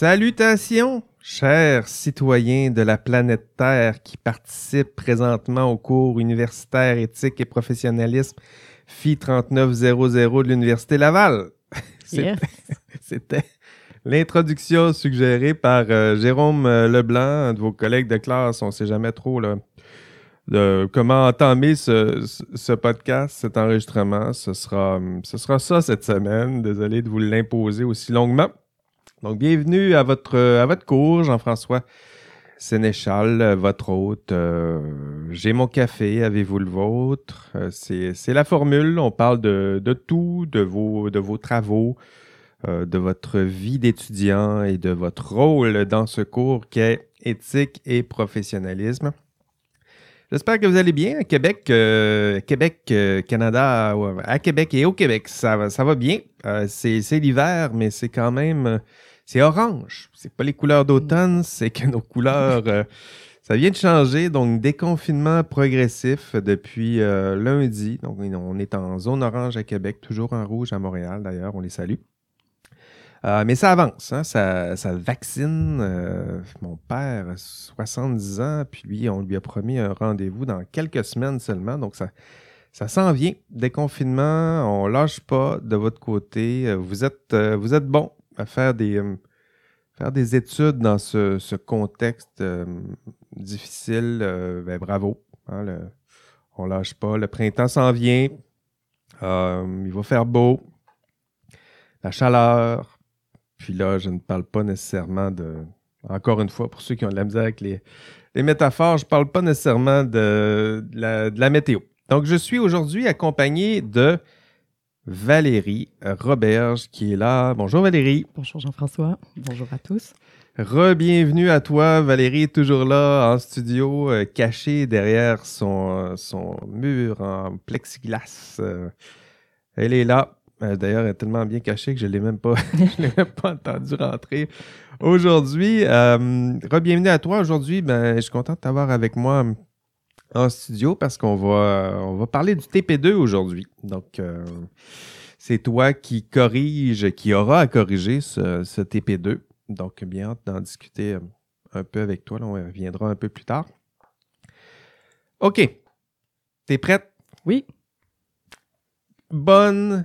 Salutations, chers citoyens de la planète Terre qui participent présentement au cours universitaire éthique et professionnalisme FI 3900 de l'Université Laval. C'était l'introduction suggérée par euh, Jérôme euh, Leblanc, un de vos collègues de classe. On ne sait jamais trop là, de comment entamer ce, podcast, cet enregistrement. Ce sera, ce sera ça cette semaine. Désolé de vous l'imposer aussi longuement. Donc, bienvenue à votre, à votre cours, Jean-François Sénéchal, votre hôte. Euh, j'ai mon café, avez-vous le vôtre? Euh, c'est la formule. On parle de, de, tout, de vos, de vos travaux, euh, de votre vie d'étudiant et de votre rôle dans ce cours qui est éthique et professionnalisme. J'espère que vous allez bien à Québec, Québec, Canada, à Québec et au Québec. Ça va, ça va bien. c'est l'hiver, mais c'est quand même c'est orange. C'est pas les couleurs d'automne, c'est que nos couleurs, euh, ça vient de changer. Donc, déconfinement progressif depuis euh, lundi. Donc, on est en zone orange à Québec, toujours en rouge à Montréal d'ailleurs. On les salue. Euh, mais ça avance, hein. ça, ça, vaccine. mon père a 70 ans, puis lui, on lui a promis un rendez-vous dans quelques semaines seulement. Donc, ça, ça s'en vient. Déconfinement, on lâche pas de votre côté. Vous êtes, vous êtes bon à faire des, euh, faire des études dans ce, contexte euh, difficile, euh, ben, bravo. Hein, le, on lâche pas. Le printemps s'en vient. il va faire beau. La chaleur. Puis là, je ne parle pas nécessairement de. Encore une fois, pour ceux qui ont de la misère avec les, métaphores, je ne parle pas nécessairement de la météo. Donc, je suis aujourd'hui accompagné de Valérie Roberge qui est là. Bonjour Valérie. Bonjour Jean-François. Bonjour à tous. Re-bienvenue à toi. Valérie est toujours là en studio, euh, cachée derrière son, son mur en plexiglas. Euh, elle est là. Euh, d'ailleurs, elle est tellement bien cachée que je ne l'ai même pas, l'ai même pas entendu rentrer aujourd'hui. Re-bienvenue à toi. Aujourd'hui, ben, je suis content de t'avoir avec moi en studio parce qu'on va, on va parler du TP2 aujourd'hui. Donc, euh, c'est toi qui corrige, qui aura à corriger ce, TP2. Donc, bien hâte d'en discuter euh, un peu avec toi. Là, on reviendra un peu plus tard. OK. T'es prête? Oui. Bonne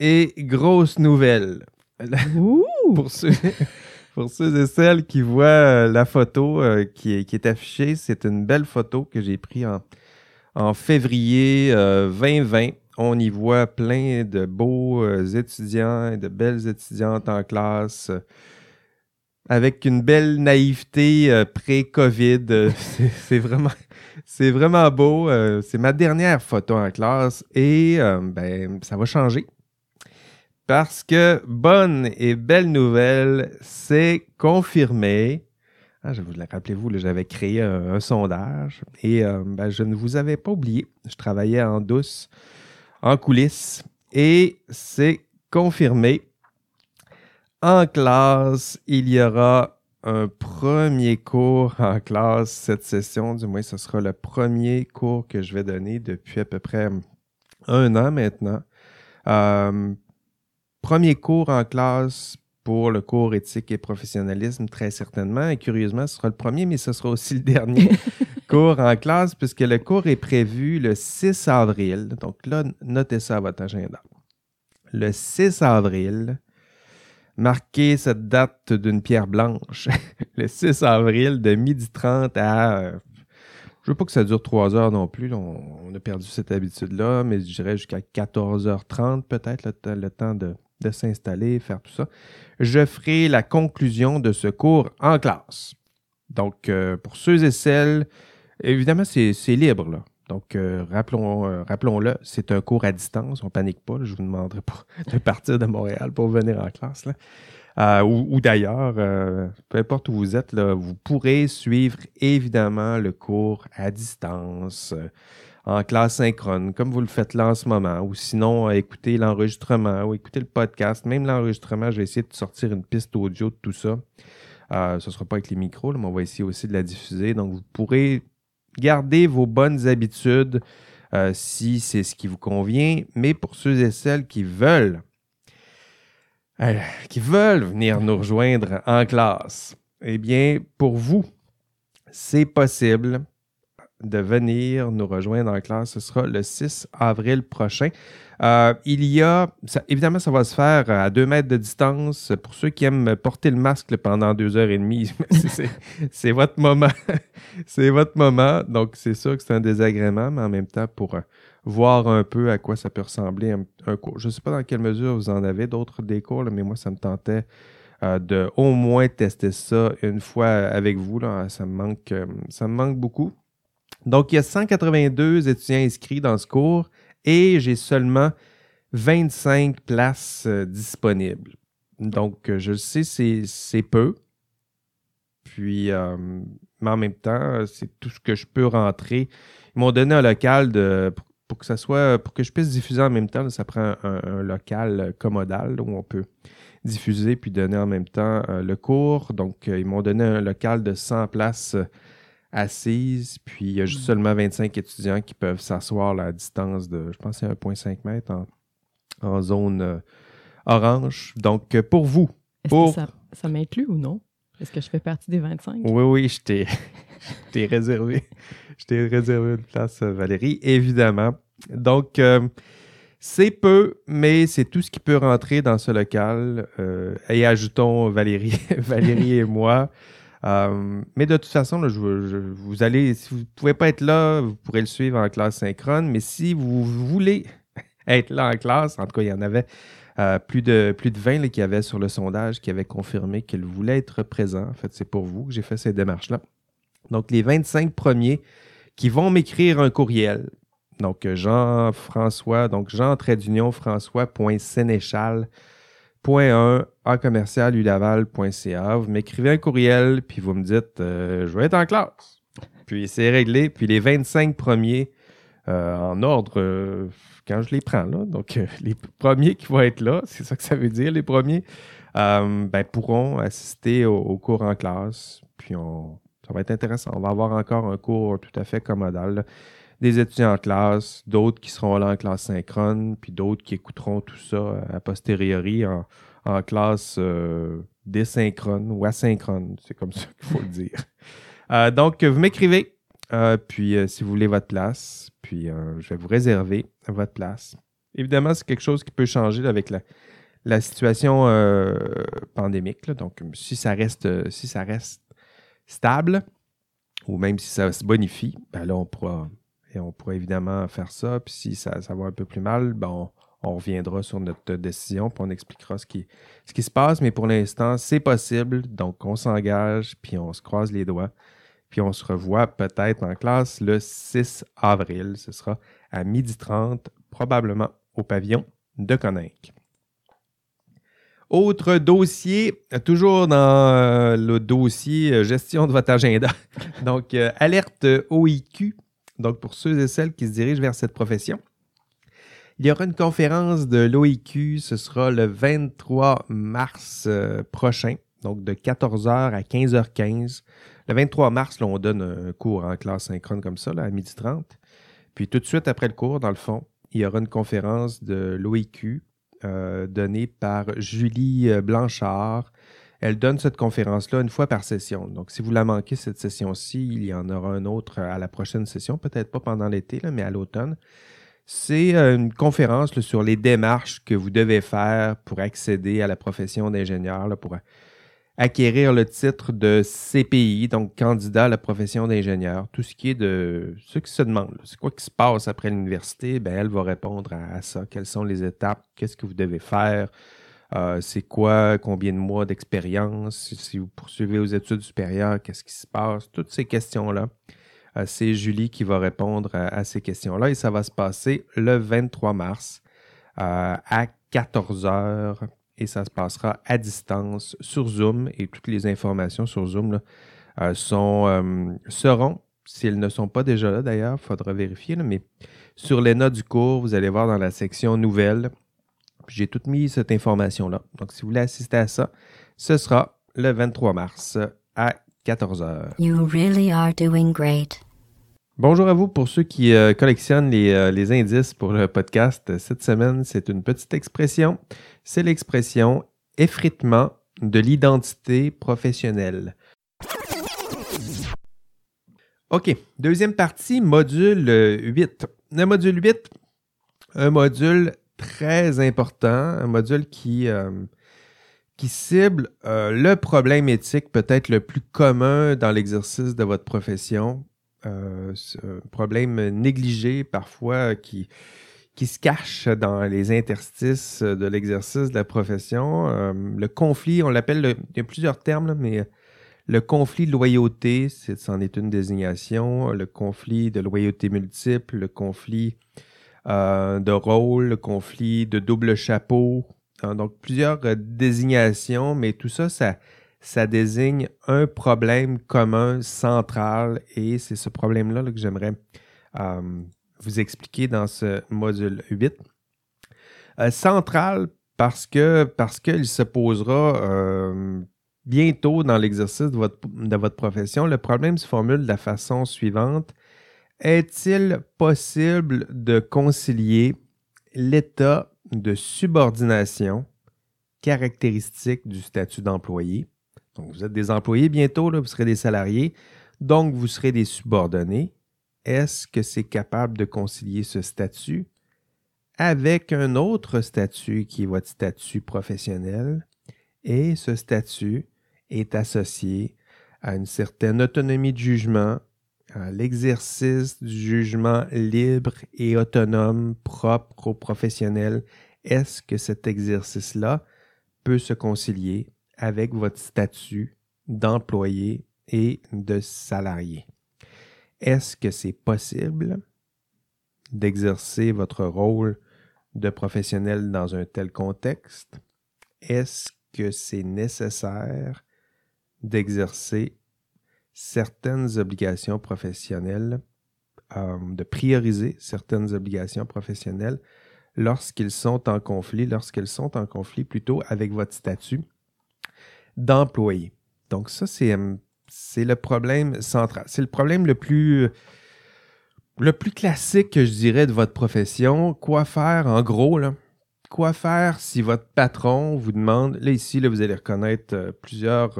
et grosse nouvelle. Pour ceux, pour ceux et celles qui voient euh, la photo euh, qui, est, affichée, c'est une belle photo que j'ai prise en, février 2020. Euh, On y voit plein de beaux étudiants et de belles étudiantes en classe avec une belle naïveté pré-COVID. c'est vraiment, c'est vraiment beau. c'est ma dernière photo en classe et ben, ça va changer. Parce que bonne et belle nouvelle, c'est confirmé. Ah, je vous rappelez-vous, j'avais créé un, sondage et euh, ben, je ne vous avais pas oublié. Je travaillais en douce, en coulisses et c'est confirmé. En classe, il y aura un premier cours en classe cette session. Du moins, ce sera le premier cours que je vais donner depuis à peu près un an maintenant. Euh, Premier cours en classe pour le cours éthique et professionnalisme, très certainement. Et curieusement, ce sera le premier, mais ce sera aussi le dernier cours en classe, puisque le cours est prévu le 6 avril. Donc là, notez ça à votre agenda. Le 6 avril, marquez cette date d'une pierre blanche. le 6 avril, de 12h30 à. Euh, je ne veux pas que ça dure trois heures non plus. On, a perdu cette habitude-là, mais je dirais jusqu'à 14h30 peut-être le temps de de s'installer, faire tout ça. Je ferai la conclusion de ce cours en classe. Donc, euh, pour ceux et celles, évidemment, c'est libre, là. Donc, euh, euh, rappelons-le, c'est un cours à distance, on panique pas. je ne vous demanderai pas de partir de Montréal pour venir en classe. Là. ou, d'ailleurs, peu importe où vous êtes, là, vous pourrez suivre évidemment le cours à distance en classe synchrone, comme vous le faites là en ce moment, ou sinon écouter l'enregistrement ou écouter le podcast. Même l'enregistrement, je vais essayer de sortir une piste audio de tout ça. Euh, ce ne sera pas avec les micros, mais on va essayer aussi de la diffuser. Donc, vous pourrez garder vos bonnes habitudes euh, si c'est ce qui vous convient. Mais pour ceux et celles qui veulent euh, qui veulent venir nous rejoindre en classe, eh bien, pour vous, c'est possible de venir nous rejoindre en classe. Ce sera le 6 avril prochain. Euh, il y a, évidemment, ça va se faire à deux mètres de distance. Pour ceux qui aiment porter le masque pendant deux heures et demie, c'est votre moment. c'est votre moment. Donc, c'est sûr que c'est un désagrément, mais en même temps, pour euh, voir un peu à quoi ça peut ressembler un, cours. Je ne sais pas dans quelle mesure vous en avez d'autres des cours, mais moi, ça me tentait euh, de au moins tester ça une fois avec vous. Là. Ça, me manque, ça me manque beaucoup. Donc, il y a 182 étudiants inscrits dans ce cours et j'ai seulement 25 places euh, disponibles. Donc, euh, je le sais, c'est peu. Puis, euh, mais en même temps, c'est tout ce que je peux rentrer. Ils m'ont donné un local de, pour, que ça soit, pour que je puisse diffuser en même temps. ça prend un, local commodal où on peut diffuser puis donner en même temps le cours. Donc, ils m'ont donné un local de 100 places assises, puis il y a juste seulement 25 étudiants qui peuvent s'asseoir à distance de, je pense, c'est 1,5 m en, zone euh, orange. Donc, euh, pour vous. Est-ce que ça, m'inclut ou non? Est-ce que je fais partie des 25? Oui, oui, je t'ai réservé. Je t'ai réservé une place, Valérie, évidemment. Donc, euh, c'est peu, mais c'est tout ce qui peut rentrer dans ce local. et ajoutons Valérie, Valérie et moi. Euh, mais de toute façon, je, vous allez, si vous ne pouvez pas être là, vous pourrez le suivre en classe synchrone. Mais si vous voulez être là en classe, en tout cas, il y en avait euh, plus, de, plus de 20 qui avaient sur le sondage qui avaient confirmé qu'ils voulaient être présents. En fait, c'est pour vous que j'ai fait ces démarches-là. Donc, les 25 premiers qui vont m'écrire un courriel. Donc, Jean-François, donc Jean d'union François.sénéchal Point 1 à commercial Vous m'écrivez un courriel, puis vous me dites euh, Je vais être en classe. Puis c'est réglé. Puis les 25 premiers euh, en ordre, euh, quand je les prends, là, donc les premiers qui vont être là, c'est ça que ça veut dire, les premiers, ben, pourront assister au, cours en classe. Puis on, ça va être intéressant. On va avoir encore un cours tout à fait commodal des étudiants en classe, d'autres qui seront là en classe synchrone, puis d'autres qui écouteront tout ça a posteriori en, classe euh, désynchrone ou asynchrone. C'est comme ça qu'il faut le dire. Euh, donc, vous m'écrivez, euh, puis si vous voulez votre place, puis je vais vous réserver votre place. Évidemment, c'est quelque chose qui peut changer avec la, situation pandémique. Donc, si ça reste, si ça reste stable, ou même si ça se bonifie, ben là, on pourra, et on pourrait évidemment faire ça. Puis si ça, va un peu plus mal, ben on, reviendra sur notre décision, puis on expliquera ce qui, ce qui se passe. Mais pour l'instant, c'est possible. Donc, on s'engage, puis on se croise les doigts. Puis on se revoit peut-être en classe le 6 avril. Ce sera à 12h30, probablement au pavillon de Coninck. Autre dossier, toujours dans euh, le dossier euh, gestion de votre agenda. Donc, euh, alerte OIQ donc pour ceux et celles qui se dirigent vers cette profession. Il y aura une conférence de l'OIQ, ce sera le 23 mars euh, prochain, donc de 14h à 15h15. Le 23 mars, on donne un cours en classe synchrone comme ça, à 12h30. Puis tout de suite après le cours, dans le fond, il y aura une conférence de l'OIQ euh, donnée par Julie euh, Blanchard, elle donne cette conférence-là une fois par session. Donc, si vous la manquez, cette session-ci, il y en aura une autre à la prochaine session, peut-être pas pendant l'été, mais à l'automne. C'est euh, une conférence sur les démarches que vous devez faire pour accéder à la profession d'ingénieur, pour acquérir le titre de CPI, donc candidat à la profession d'ingénieur. Tout ce qui est de ceux qui se demandent, c'est quoi qui se passe après l'université, ben, elle va répondre à ça. Quelles sont les étapes? Qu'est-ce que vous devez faire? Euh, c'est quoi, combien de mois d'expérience, si vous poursuivez aux études supérieures, qu'est-ce qui se passe, toutes ces questions-là. Euh, c'est Julie qui va répondre à, ces questions-là et ça va se passer le 23 mars euh, à 14 heures et ça se passera à distance sur Zoom et toutes les informations sur Zoom sont, seront, ne sont pas déjà là d'ailleurs, il faudra vérifier, mais sur les notes du cours, vous allez voir dans la section nouvelles, j'ai tout mis cette information-là. Donc, si vous voulez assister à ça, ce sera le 23 mars à 14h. You really are doing great. Bonjour à vous pour ceux qui euh, collectionnent les, euh, les, indices pour le podcast. Cette semaine, c'est une petite expression. C'est l'expression effritement de l'identité professionnelle. OK, deuxième partie, module 8. Le module 8, un module très important, un module qui, euh, qui cible euh, le problème éthique peut-être le plus commun dans l'exercice de votre profession, euh, un problème négligé parfois qui, qui se cache dans les interstices de l'exercice de la profession. le conflit, on l'appelle, il y a plusieurs termes, mais le conflit de loyauté, c'en est, une désignation. Le conflit de loyauté multiple, le conflit de rôle, le conflit de double chapeau. Hein, donc, plusieurs euh, désignations, mais tout ça, ça, désigne un problème commun central et c'est ce problème-là que j'aimerais euh, vous expliquer dans ce module 8. central parce que parce qu'il se posera bientôt dans l'exercice de votre, de votre profession, le problème se formule de la façon suivante. Est-il possible de concilier l'état de subordination caractéristique du statut d'employé? Donc, vous êtes des employés bientôt, vous serez des salariés, donc vous serez des subordonnés. Est-ce que c'est capable de concilier ce statut avec un autre statut qui est votre statut professionnel? Et ce statut est associé à une certaine autonomie de jugement, l'exercice du jugement libre et autonome propre aux professionnels. Est-ce que cet exercice-là peut se concilier avec votre statut d'employé et de salarié? Est-ce que c'est possible d'exercer votre rôle de professionnel dans un tel contexte? Est-ce que c'est nécessaire d'exercer certaines obligations professionnelles, euh, de prioriser certaines obligations professionnelles lorsqu'ils sont en conflit, lorsqu'elles sont en conflit plutôt avec votre statut d'employé. Donc ça, c'est, euh, le problème central. C'est le problème le plus, le plus classique, je dirais, de votre profession. Quoi faire, en gros, là? Quoi faire si votre patron vous demande, là ici, là, vous allez reconnaître euh, plusieurs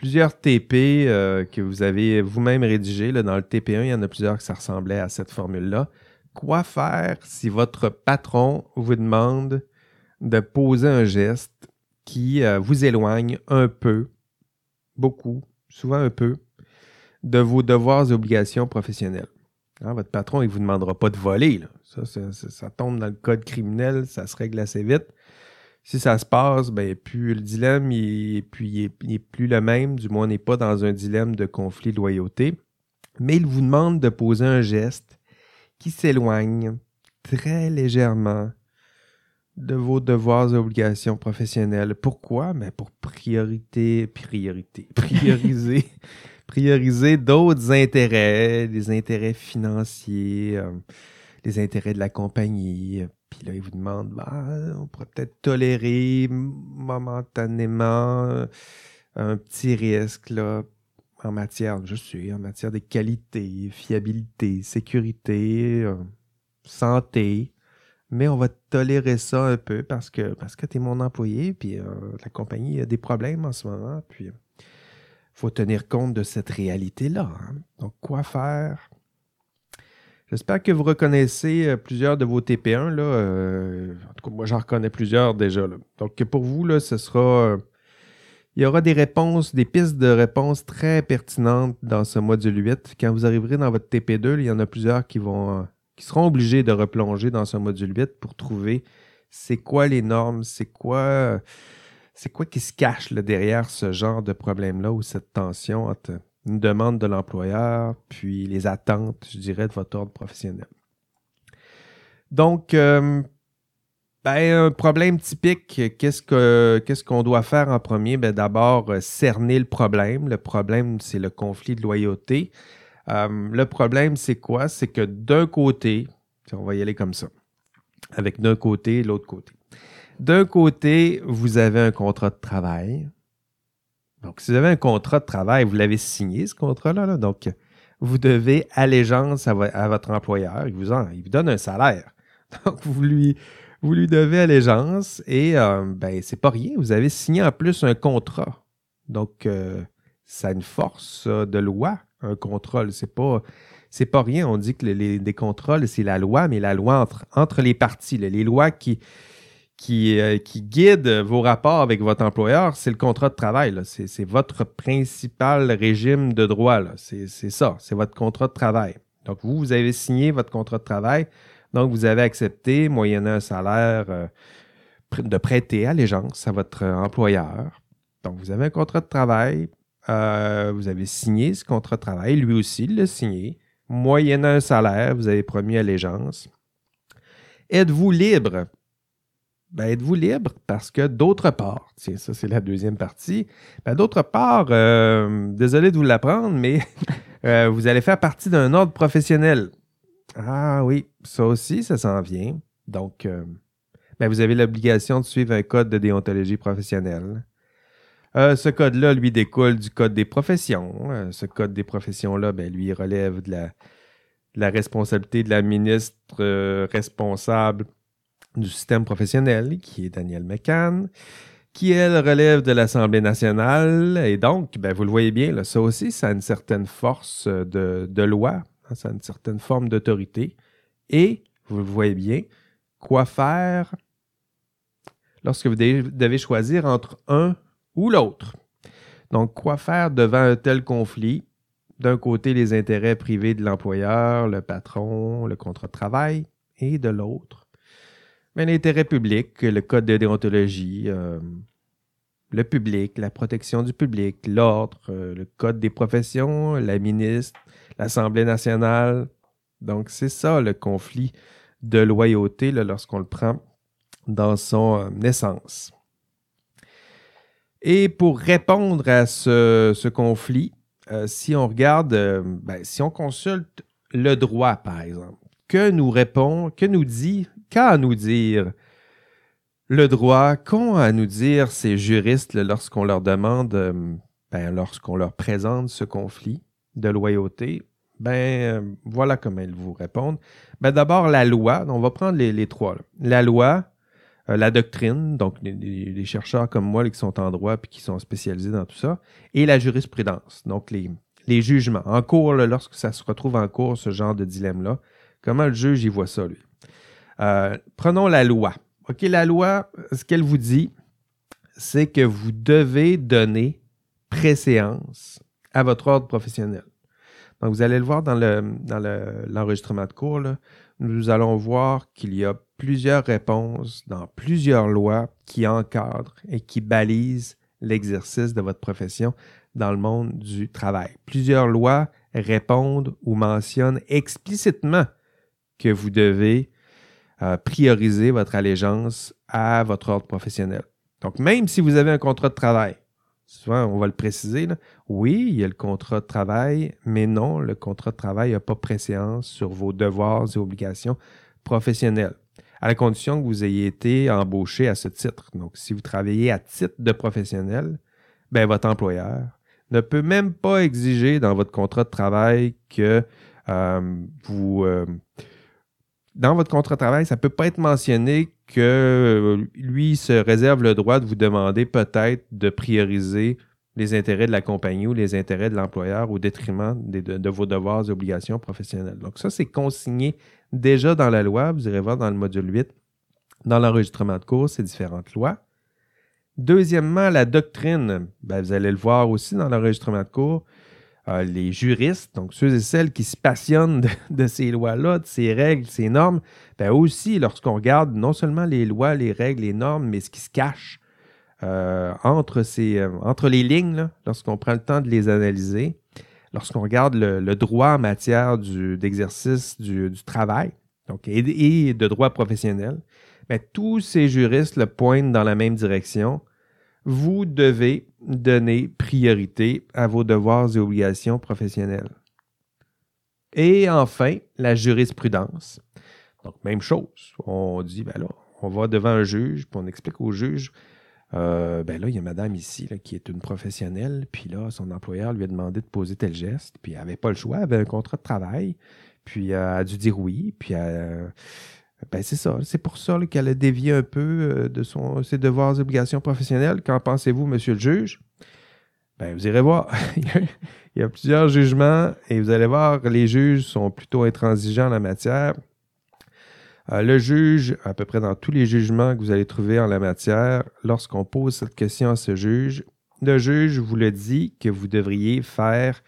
plusieurs TP euh, que vous avez vous-même rédigés. Dans le TP1, il y en a plusieurs que ça ressemblait à cette formule-là. Quoi faire si votre patron vous demande de poser un geste qui euh, vous éloigne un peu, beaucoup, souvent un peu, de vos devoirs et obligations professionnelles? Hein, votre patron, il ne vous demandera pas de voler. Ça, tombe dans le code criminel, ça se règle assez vite si ça se passe, ben, plus le dilemme il, est, plus le même, du moins on n'est pas dans un dilemme de conflit de loyauté, mais il vous demande de poser un geste qui s'éloigne très légèrement de vos devoirs et obligations professionnelles. Pourquoi? Ben pour priorité, priorité, prioriser, prioriser d'autres intérêts, des intérêts financiers, euh, les intérêts de la compagnie, puis là, il vous demande, bah, on pourrait peut-être tolérer momentanément euh, un petit risque là, en matière, je sais, en matière de qualité, fiabilité, sécurité, euh, santé. Mais on va tolérer ça un peu parce que, parce tu es mon employé, puis euh, la compagnie a des problèmes en ce moment, puis faut tenir compte de cette réalité-là. Hein. Donc, quoi faire? J'espère que vous reconnaissez euh, plusieurs de vos TP1. Là, euh, en tout cas, moi, j'en reconnais plusieurs déjà. Donc, pour vous, là, ce sera. Euh, il y aura des réponses, des pistes de réponses très pertinentes dans ce module 8. Quand vous arriverez dans votre TP2, il y en a plusieurs qui vont qui seront obligés de replonger dans ce module 8 pour trouver c'est quoi les normes, c'est quoi c'est quoi qui se cache derrière ce genre de problème-là ou cette tension entre une demande de l'employeur, puis les attentes, je dirais, de votre ordre professionnel. Donc, euh, ben, un problème typique, qu'est-ce qu'on doit faire en premier? Ben, D'abord, euh, cerner le problème. Le problème, c'est le conflit de loyauté. Euh, le problème, c'est quoi? C'est que d'un côté, on va y aller comme ça, avec d'un côté et l'autre côté. D'un côté, vous avez un contrat de travail, donc, si vous avez un contrat de travail, vous l'avez signé, ce contrat-là, donc vous devez allégeance à, votre employeur. Il vous, donne un salaire. Donc, vous lui, devez allégeance et euh, ben, c'est pas rien. Vous avez signé en plus un contrat. Donc, euh, ça a une force de loi, un contrôle. C'est pas, pas rien. On dit que les, contrôles, c'est la loi, mais la loi entre les parties. les lois qui, qui, euh, qui guident vos rapports avec votre employeur, c'est le contrat de travail. C'est, votre principal régime de droit. C'est, ça, c'est votre contrat de travail. Donc, vous, vous avez signé votre contrat de travail. Donc, vous avez accepté, moyennant un salaire, euh, de prêter allégeance à votre employeur. Donc, vous avez un contrat de travail. Euh, vous avez signé ce contrat de travail. Lui aussi, l'a signé. Moyennant un salaire, vous avez promis allégeance. Êtes-vous libre? Ben, êtes-vous libre? Parce que d'autre part, tiens, ça c'est la deuxième partie, ben, d'autre part, euh, désolé de vous l'apprendre, mais vous allez faire partie d'un ordre professionnel. Ah oui, ça aussi, ça s'en vient. Donc, euh, ben, vous avez l'obligation de suivre un code de déontologie professionnelle. Euh, ce code-là, lui, découle du code des professions. Euh, ce code des professions-là, ben, lui, relève de la, responsabilité de la ministre responsable du système professionnel, qui est Danielle McCann, qui, elle, relève de l'Assemblée nationale. Et donc, ben, vous le voyez bien, ça aussi, ça a une certaine force de loi Hein, ça a une certaine forme d'autorité. Et, vous le voyez bien, quoi faire lorsque vous devez choisir entre un ou l'autre? Donc, quoi faire devant un tel conflit? D'un côté, les intérêts privés de l'employeur, le patron, le contrat de travail, et de l'autre, ben, l'intérêt public, le code de déontologie, euh, le public, la protection du public, l'ordre, euh, le code des professions, la ministre, l'Assemblée nationale. Donc, c'est ça le conflit de loyauté lorsqu'on le prend dans son euh, essence. Et pour répondre à ce, conflit, si on regarde, ben, si on consulte le droit, par exemple, que nous répond, que nous dit, qu'a à nous dire? Le droit, qu'ont à nous dire ces juristes lorsqu'on leur demande, ben, lorsqu'on leur présente ce conflit de loyauté? Ben, euh, voilà comment ils vous répondent. Ben, d'abord, la loi. On va prendre les, trois. La loi, euh, la doctrine, donc les, chercheurs comme moi qui sont en droit et qui sont spécialisés dans tout ça, et la jurisprudence, donc les, les jugements. En cours, lorsque ça se retrouve en cours, ce genre de dilemme-là, comment le juge y voit ça, lui? Euh, prenons la loi. La loi, ce qu'elle vous dit, c'est que vous devez donner préséance à votre ordre professionnel. Donc, vous allez le voir dans, l'enregistrement de cours. nous allons voir qu'il y a plusieurs réponses dans plusieurs lois qui encadrent et qui balisent l'exercice de votre profession dans le monde du travail. Plusieurs lois répondent ou mentionnent explicitement que vous devez prioriser votre allégeance à votre ordre professionnel. Donc, même si vous avez un contrat de travail, souvent on va le préciser, oui, il y a le contrat de travail, mais non, le contrat de travail n'a pas préséance sur vos devoirs et obligations professionnelles, à la condition que vous ayez été embauché à ce titre. Donc, si vous travaillez à titre de professionnel, ben, votre employeur ne peut même pas exiger dans votre contrat de travail que euh, vous... Euh, dans votre contrat de travail, ça ne peut pas être mentionné que euh, lui se réserve le droit de vous demander peut-être de prioriser les intérêts de la compagnie ou les intérêts de l'employeur au détriment de, vos devoirs et obligations professionnelles. Donc ça, c'est consigné déjà dans la loi. Vous irez voir dans le module 8, dans l'enregistrement de cours, ces différentes lois. Deuxièmement, la doctrine. Ben, vous allez le voir aussi dans l'enregistrement de cours. Euh, les juristes, donc ceux et celles qui se passionnent de, ces lois-là, de ces règles, ces normes, ben aussi, lorsqu'on regarde non seulement les lois, les règles, les normes, mais ce qui se cache euh, euh, entre les lignes, lorsqu'on prend le temps de les analyser, lorsqu'on regarde le, droit en matière d'exercice du, travail donc, et, de droit professionnel, ben, tous ces juristes le pointent dans la même direction. Vous devez donner priorité à vos devoirs et obligations professionnelles. Et enfin, la jurisprudence. Donc, même chose. On dit, ben là, on va devant un juge, puis on explique au juge euh, ben là, il y a madame ici qui est une professionnelle, puis là, son employeur lui a demandé de poser tel geste, puis elle n'avait pas le choix, elle avait un contrat de travail, puis elle a dû dire oui, puis elle, Ben, c'est ça. C'est pour ça qu'elle a dévié un peu euh, de son, ses devoirs et obligations professionnelles. Qu'en pensez-vous, monsieur le juge? Ben, vous irez voir. Il y a plusieurs jugements et vous allez voir, les juges sont plutôt intransigeants en la matière. Euh, le juge, à peu près dans tous les jugements que vous allez trouver en la matière, lorsqu'on pose cette question à ce juge, le juge vous le dit que vous devriez faire,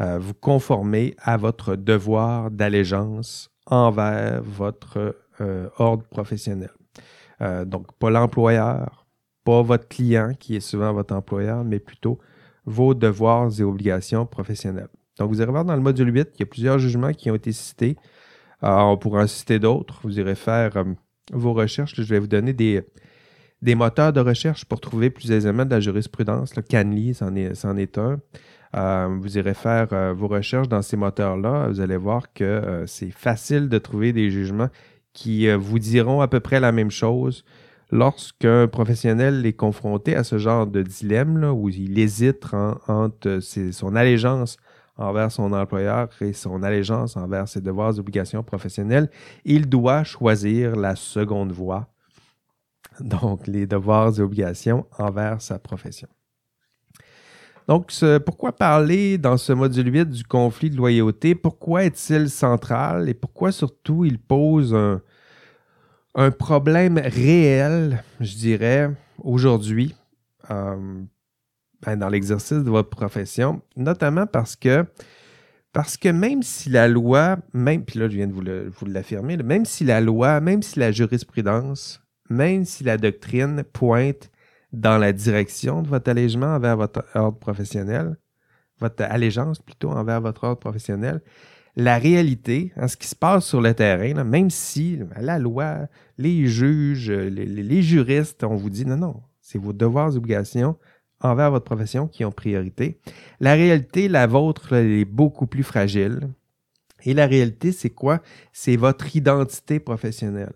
euh, vous conformer à votre devoir d'allégeance envers votre ordre professionnel. donc, pas l'employeur, pas votre client qui est souvent votre employeur, mais plutôt vos devoirs et obligations professionnelles. Donc, vous allez voir dans le module 8, il y a plusieurs jugements qui ont été cités. on pourra en citer d'autres. Vous irez faire euh, vos recherches. Je vais vous donner des, des moteurs de recherche pour trouver plus aisément de la jurisprudence. Le Canly, c'en est, un. Euh, vous irez faire euh, vos recherches dans ces moteurs-là. Vous allez voir que c'est facile de trouver des jugements qui vous diront à peu près la même chose lorsqu'un professionnel est confronté à ce genre de dilemme, là, où il hésite entre son allégeance envers son employeur et son allégeance envers ses devoirs et obligations professionnelles, il doit choisir la seconde voie, donc les devoirs et obligations envers sa profession. Donc, pourquoi parler dans ce module 8 du conflit de loyauté? Pourquoi est-il central et pourquoi surtout il pose un, un problème réel, je dirais, aujourd'hui, euh, ben, dans l'exercice de votre profession, notamment parce que, parce que même si la loi, même, puis là je viens de vous l'affirmer, même si la loi, même si la jurisprudence, même si la doctrine pointe dans la direction de votre allègement envers votre ordre professionnel, votre allégeance plutôt envers votre ordre professionnel, la réalité, hein, ce qui se passe sur le terrain, même si la loi, les juges, les, juristes, on vous dit non, non, c'est vos devoirs et obligations envers votre profession qui ont priorité. La réalité, la vôtre, elle est beaucoup plus fragile. Et la réalité, c'est quoi? C'est votre identité professionnelle.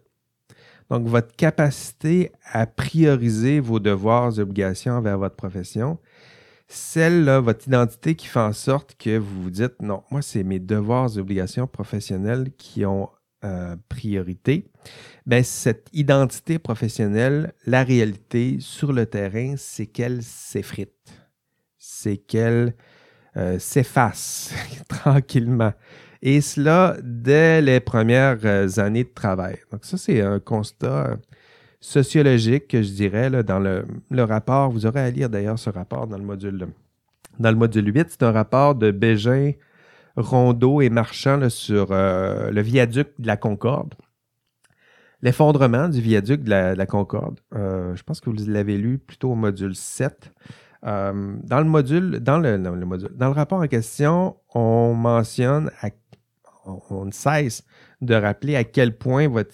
Donc, votre capacité à prioriser vos devoirs et obligations envers votre profession, celle-là, votre identité qui fait en sorte que vous vous dites, non, moi, c'est mes devoirs et obligations professionnelles qui ont euh, priorité. Bien, cette identité professionnelle, la réalité sur le terrain, c'est qu'elle s'effrite. C'est qu'elle euh, s'efface tranquillement. Et cela dès les premières euh, années de travail. Donc ça, c'est un constat sociologique, je dirais, dans le, rapport. Vous aurez à lire d'ailleurs ce rapport dans le module, dans le module 8. C'est un rapport de Bégin, Rondeau et Marchand sur euh, le viaduc de la Concorde. L'effondrement du viaduc de la, Concorde. Euh, je pense que vous l'avez lu plutôt au module 7. Euh, dans le module, dans le, module, dans le rapport en question, on mentionne, on, on, ne cesse de rappeler à quel point votre,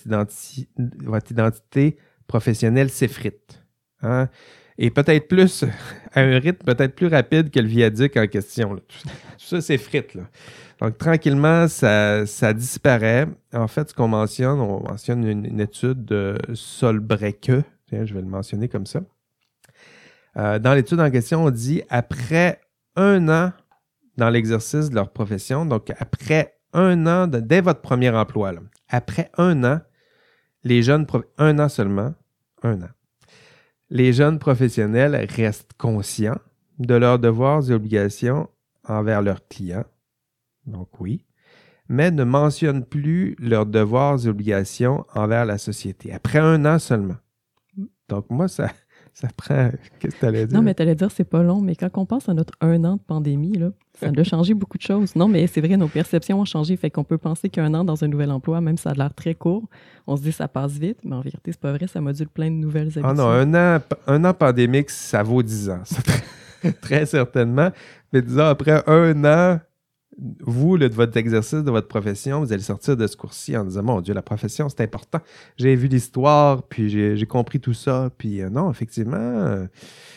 votre identité professionnel s'effrite. Hein? Et peut-être plus, à un rythme peut-être plus rapide que le viaduc en question. Tout, ça s'effrite. Donc, tranquillement, ça, disparaît. En fait, ce qu'on mentionne, on mentionne une, étude de Solbrecke. Je vais le mentionner comme ça. Euh, dans l'étude en question, on dit après un an dans l'exercice de leur profession, donc après un an, dès votre premier emploi, après un an, les jeunes, un an seulement, un an. Les jeunes professionnels restent conscients de leurs devoirs et obligations envers leurs clients, donc oui, mais ne mentionnent plus leurs devoirs et obligations envers la société, après un an seulement. Donc moi, ça, ça prend. Qu'est-ce que tu allais dire? Non, mais tu allais dire c'est pas long, mais quand on pense à notre un an de pandémie, là, ça a changé beaucoup de choses. Non, mais c'est vrai, nos perceptions ont changé. Fait qu'on peut penser qu'un an dans un nouvel emploi, même si ça a l'air très court, on se dit ça passe vite, mais en vérité, c'est pas vrai, ça module plein de nouvelles habitudes. Ah non, un an, un an pandémique, ça vaut dix ans. très certainement. Mais disons, après un an, vous, de votre exercice, de votre profession, vous allez sortir de ce cours-ci en disant Mon Dieu, la profession, c'est important. J'ai vu l'histoire, puis j'ai compris tout ça. Puis euh, non, effectivement, euh,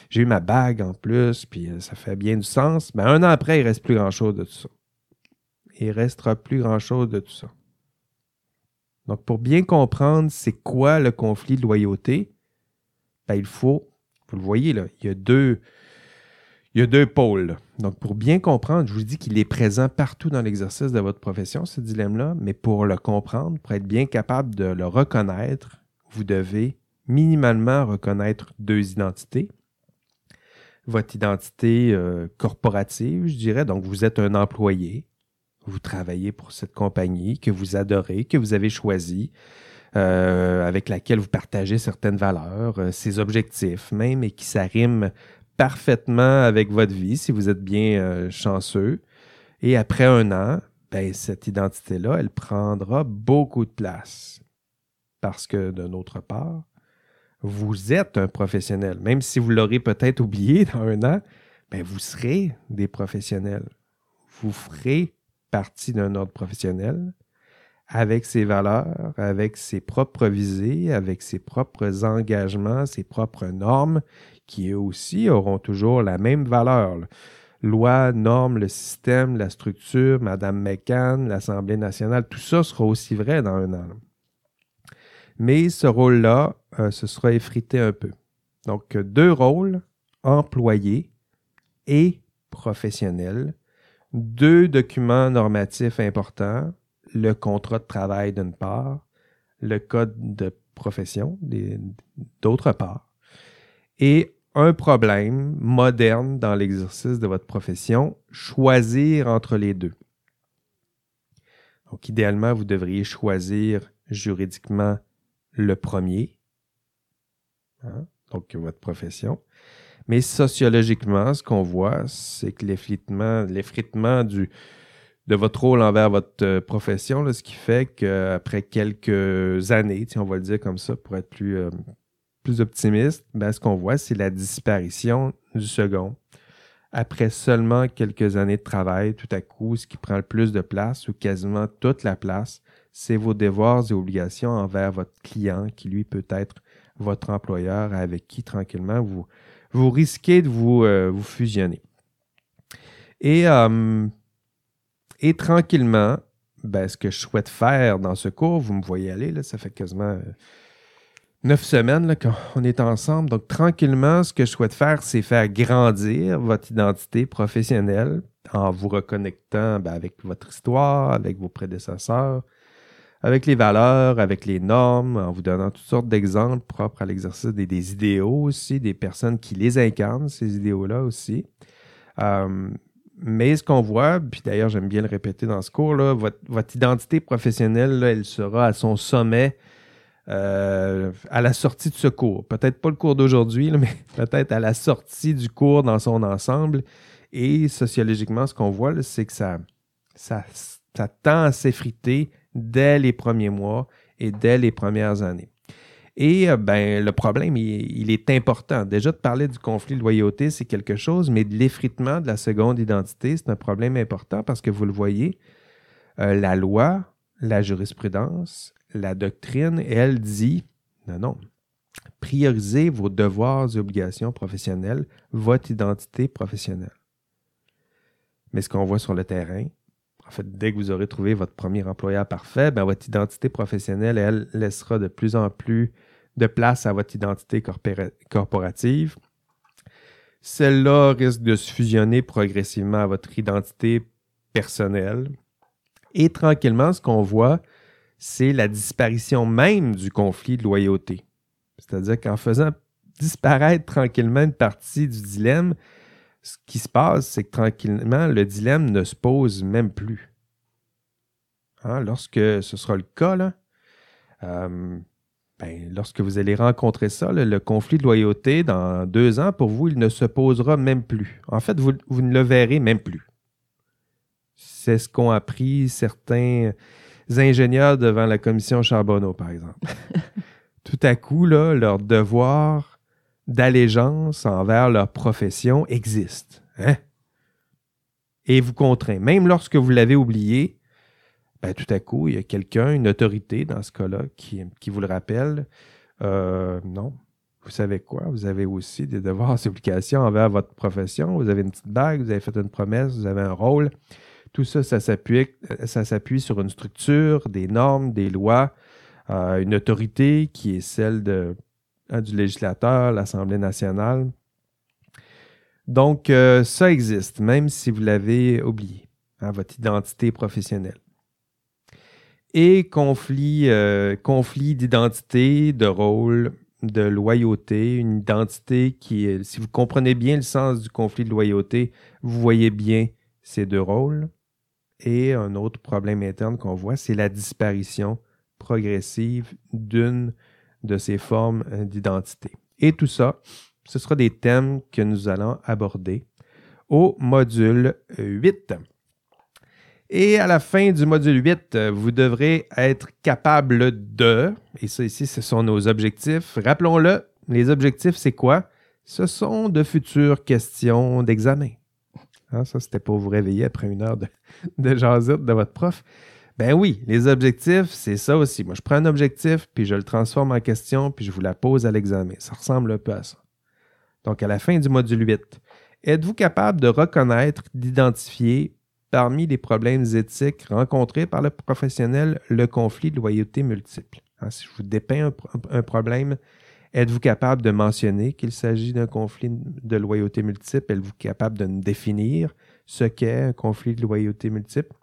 j'ai eu ma bague en plus, puis euh, ça fait bien du sens. Mais un an après, il ne reste plus grand-chose de tout ça. Il restera plus grand-chose de tout ça. Donc, pour bien comprendre c'est quoi le conflit de loyauté, ben, il faut, vous le voyez là, il y a deux, il y a deux pôles. Donc, pour bien comprendre, je vous dis qu'il est présent partout dans l'exercice de votre profession, ce dilemme-là, mais pour le comprendre, pour être bien capable de le reconnaître, vous devez minimalement reconnaître deux identités. Votre identité euh, corporative, je dirais, donc vous êtes un employé, vous travaillez pour cette compagnie que vous adorez, que vous avez choisie, euh, avec laquelle vous partagez certaines valeurs, euh, ses objectifs même, et qui s'arriment parfaitement avec votre vie si vous êtes bien euh, chanceux. Et après un an, ben, cette identité-là, elle prendra beaucoup de place. Parce que d'une autre part, vous êtes un professionnel. Même si vous l'aurez peut-être oublié dans un an, ben, vous serez des professionnels. Vous ferez partie d'un ordre professionnel avec ses valeurs, avec ses propres visées, avec ses propres engagements, ses propres normes, qui eux aussi auront toujours la même valeur. Loi, normes, le système, la structure, Madame McCann, l'Assemblée nationale, tout ça sera aussi vrai dans un an. Mais ce rôle-là, euh, ce sera effrité un peu. Donc, deux rôles, employé et professionnel, deux documents normatifs importants, le contrat de travail d'une part, le code de profession d'autre part, et un problème moderne dans l'exercice de votre profession, choisir entre les deux. Donc, idéalement, vous devriez choisir juridiquement le premier, hein, donc votre profession. Mais sociologiquement, ce qu'on voit, c'est que l'effritement de votre rôle envers votre euh, profession, ce qui fait qu'après quelques années, on va le dire comme ça pour être plus, euh, plus optimiste, ben, ce qu'on voit, c'est la disparition du second. Après seulement quelques années de travail, tout à coup, ce qui prend le plus de place, ou quasiment toute la place, c'est vos devoirs et obligations envers votre client, qui lui peut être votre employeur, avec qui tranquillement vous, risquez de vous, euh, fusionner. Et, et tranquillement, ben, ce que je souhaite faire dans ce cours, vous me voyez aller, là, ça fait quasiment euh, neuf semaines qu'on est ensemble. Donc, tranquillement, ce que je souhaite faire, c'est faire grandir votre identité professionnelle en vous reconnectant ben, avec votre histoire, avec vos prédécesseurs, avec les valeurs, avec les normes, en vous donnant toutes sortes d'exemples propres à l'exercice des, idéaux aussi, des personnes qui les incarnent, ces idéaux-là aussi. Euh, mais ce qu'on voit, puis d'ailleurs j'aime bien le répéter dans ce cours-là, votre, identité professionnelle, elle sera à son sommet euh, à la sortie de ce cours. Peut-être pas le cours d'aujourd'hui, mais peut-être à la sortie du cours dans son ensemble. Et sociologiquement, ce qu'on voit, c'est que ça, tend à s'effriter dès les premiers mois et dès les premières années. Et euh, ben, le problème, il, est important. Déjà, de parler du conflit de loyauté, c'est quelque chose, mais de l'effritement de la seconde identité, c'est un problème important parce que vous le voyez, euh, la loi, la jurisprudence, la doctrine, elle dit non, non, priorisez vos devoirs et obligations professionnelles, votre identité professionnelle. Mais ce qu'on voit sur le terrain, en fait, dès que vous aurez trouvé votre premier employeur parfait, ben, votre identité professionnelle, elle, laissera de plus en plus de place à votre identité corporative. Celle-là risque de se fusionner progressivement à votre identité personnelle. Et tranquillement, ce qu'on voit, c'est la disparition même du conflit de loyauté. C'est-à-dire qu'en faisant disparaître tranquillement une partie du dilemme, ce qui se passe, c'est que tranquillement, le dilemme ne se pose même plus. Hein, lorsque ce sera le cas, euh, ben, lorsque vous allez rencontrer ça, le conflit de loyauté, dans deux ans, pour vous, il ne se posera même plus. En fait, vous, vous ne le verrez même plus. C'est ce qu'ont appris certains ingénieurs devant la commission Charbonneau, par exemple. Tout à coup, là, leur devoir d'allégeance envers leur profession existe. Hein? Et vous contraint. Même lorsque vous l'avez oublié, ben, tout à coup, il y a quelqu'un, une autorité dans ce cas-là, qui, qui vous le rappelle. Euh, non, vous savez quoi? Vous avez aussi des devoirs et obligations envers votre profession. Vous avez une petite bague, vous avez fait une promesse, vous avez un rôle. Tout ça, ça s'appuie, sur une structure, des normes, des lois, euh, une autorité qui est celle hein, du législateur, l'Assemblée nationale. Donc, euh, ça existe, même si vous l'avez oublié, hein, votre identité professionnelle. Et conflit, euh, conflit d'identité, de rôle, de loyauté, une identité qui si vous comprenez bien le sens du conflit de loyauté, vous voyez bien ces deux rôles. Et un autre problème interne qu'on voit, c'est la disparition progressive d'une de ces formes d'identité. Et tout ça, ce sera des thèmes que nous allons aborder au module 8. Et à la fin du module 8, vous devrez être capable de, et ça ici, ce sont nos objectifs. Rappelons-le, les objectifs, c'est quoi? Ce sont de futures questions d'examen. Hein, ça, c'était pour vous réveiller après une heure de, de jasette de votre prof. Ben oui, les objectifs, c'est ça aussi. Moi, je prends un objectif, puis je le transforme en question, puis je vous la pose à l'examen. Ça ressemble un peu à ça. Donc, à la fin du module 8, êtes-vous capable de reconnaître, d'identifier parmi les problèmes éthiques rencontrés par le professionnel le conflit de loyauté multiple? Hein, si je vous dépeins un, problème, êtes-vous capable de mentionner qu'il s'agit d'un conflit de loyauté multiple? Êtes-vous capable de définir ce qu'est un conflit de loyauté multiple?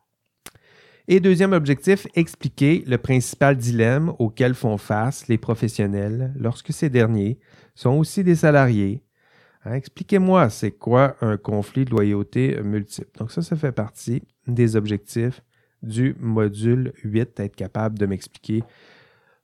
Et deuxième objectif, expliquer le principal dilemme auquel font face les professionnels lorsque ces derniers sont aussi des salariés Hein, expliquez-moi, c'est quoi un conflit de loyauté multiple? Donc ça, ça fait partie des objectifs du module 8, être capable de m'expliquer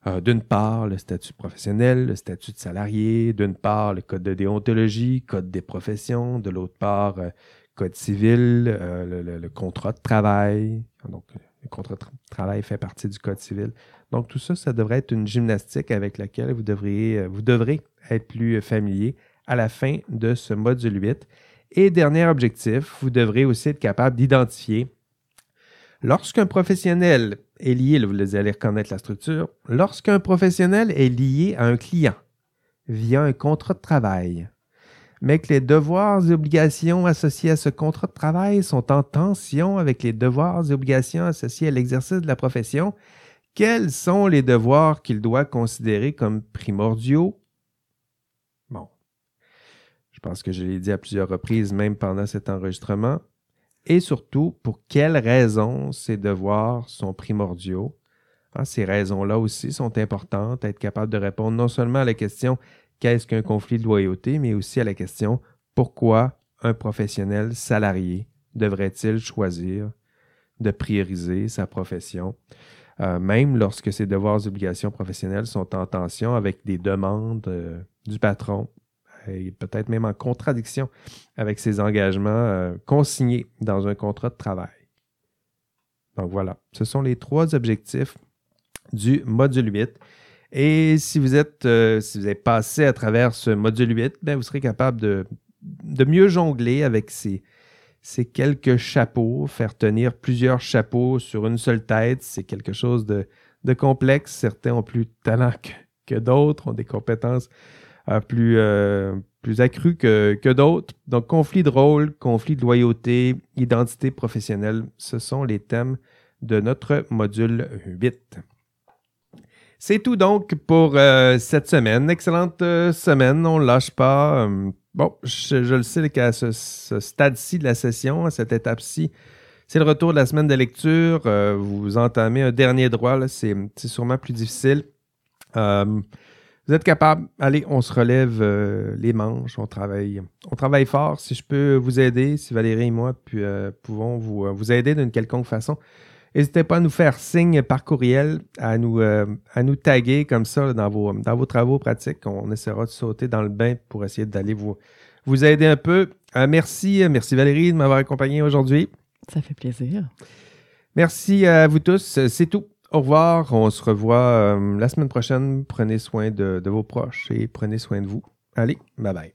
euh, d'une part le statut professionnel, le statut de salarié, d'une part le code de déontologie, code des professions, de l'autre part euh, code civil, euh, le, contrat de travail. Donc le contrat de travail fait partie du code civil. Donc tout ça, ça devrait être une gymnastique avec laquelle vous devriez, vous devrez être plus familier à la fin de ce module 8. Et dernier objectif, vous devrez aussi être capable d'identifier lorsqu'un professionnel est lié, vous allez reconnaître la structure, lorsqu'un professionnel est lié à un client via un contrat de travail, mais que les devoirs et obligations associés à ce contrat de travail sont en tension avec les devoirs et obligations associés à l'exercice de la profession, quels sont les devoirs qu'il doit considérer comme primordiaux? Pense que je l'ai dit à plusieurs reprises, même pendant cet enregistrement. Et surtout, pour quelles raisons ces devoirs sont primordiaux? Hein, ces raisons-là aussi sont importantes, être capable de répondre non seulement à la question qu'est-ce qu'un conflit de loyauté, mais aussi à la question pourquoi un professionnel salarié devrait-il choisir de prioriser sa profession, euh, même lorsque ses devoirs et obligations professionnelles sont en tension avec des demandes euh, du patron et peut-être même en contradiction avec ses engagements euh, consignés dans un contrat de travail. Donc voilà, ce sont les trois objectifs du module 8. Et si vous êtes, euh, si vous avez passé à travers ce module 8, bien, vous serez capable de, mieux jongler avec ces, ces quelques chapeaux, faire tenir plusieurs chapeaux sur une seule tête, c'est quelque chose de, complexe. Certains ont plus de talent que d'autres, ont des compétences plus, euh, plus accru que, que d'autres. Donc, conflit de rôle, conflit de loyauté, identité professionnelle, ce sont les thèmes de notre module 8. C'est tout donc pour euh, cette semaine. Excellente euh, semaine, on ne lâche pas. bon, je, le sais qu'à ce, stade-ci de la session, à cette étape-ci, c'est le retour de la semaine de lecture. vous entamez un dernier droit, c'est sûrement plus difficile. Vous êtes capable. Allez, on se relève euh, les manches, on travaille, on travaille fort. Si je peux vous aider, si Valérie et moi puis, euh, pouvons vous, euh, vous aider d'une quelconque façon, n'hésitez pas à nous faire signe par courriel, à nous, à nous taguer comme ça dans, vos, dans vos travaux pratiques. On essaiera de sauter dans le bain pour essayer d'aller vous, vous aider un peu. merci, merci Valérie de m'avoir accompagné aujourd'hui. Ça fait plaisir. Merci à vous tous. C'est tout. Au revoir. On se revoit euh, la semaine prochaine. Prenez soin de vos proches et prenez soin de vous. Allez, bye bye.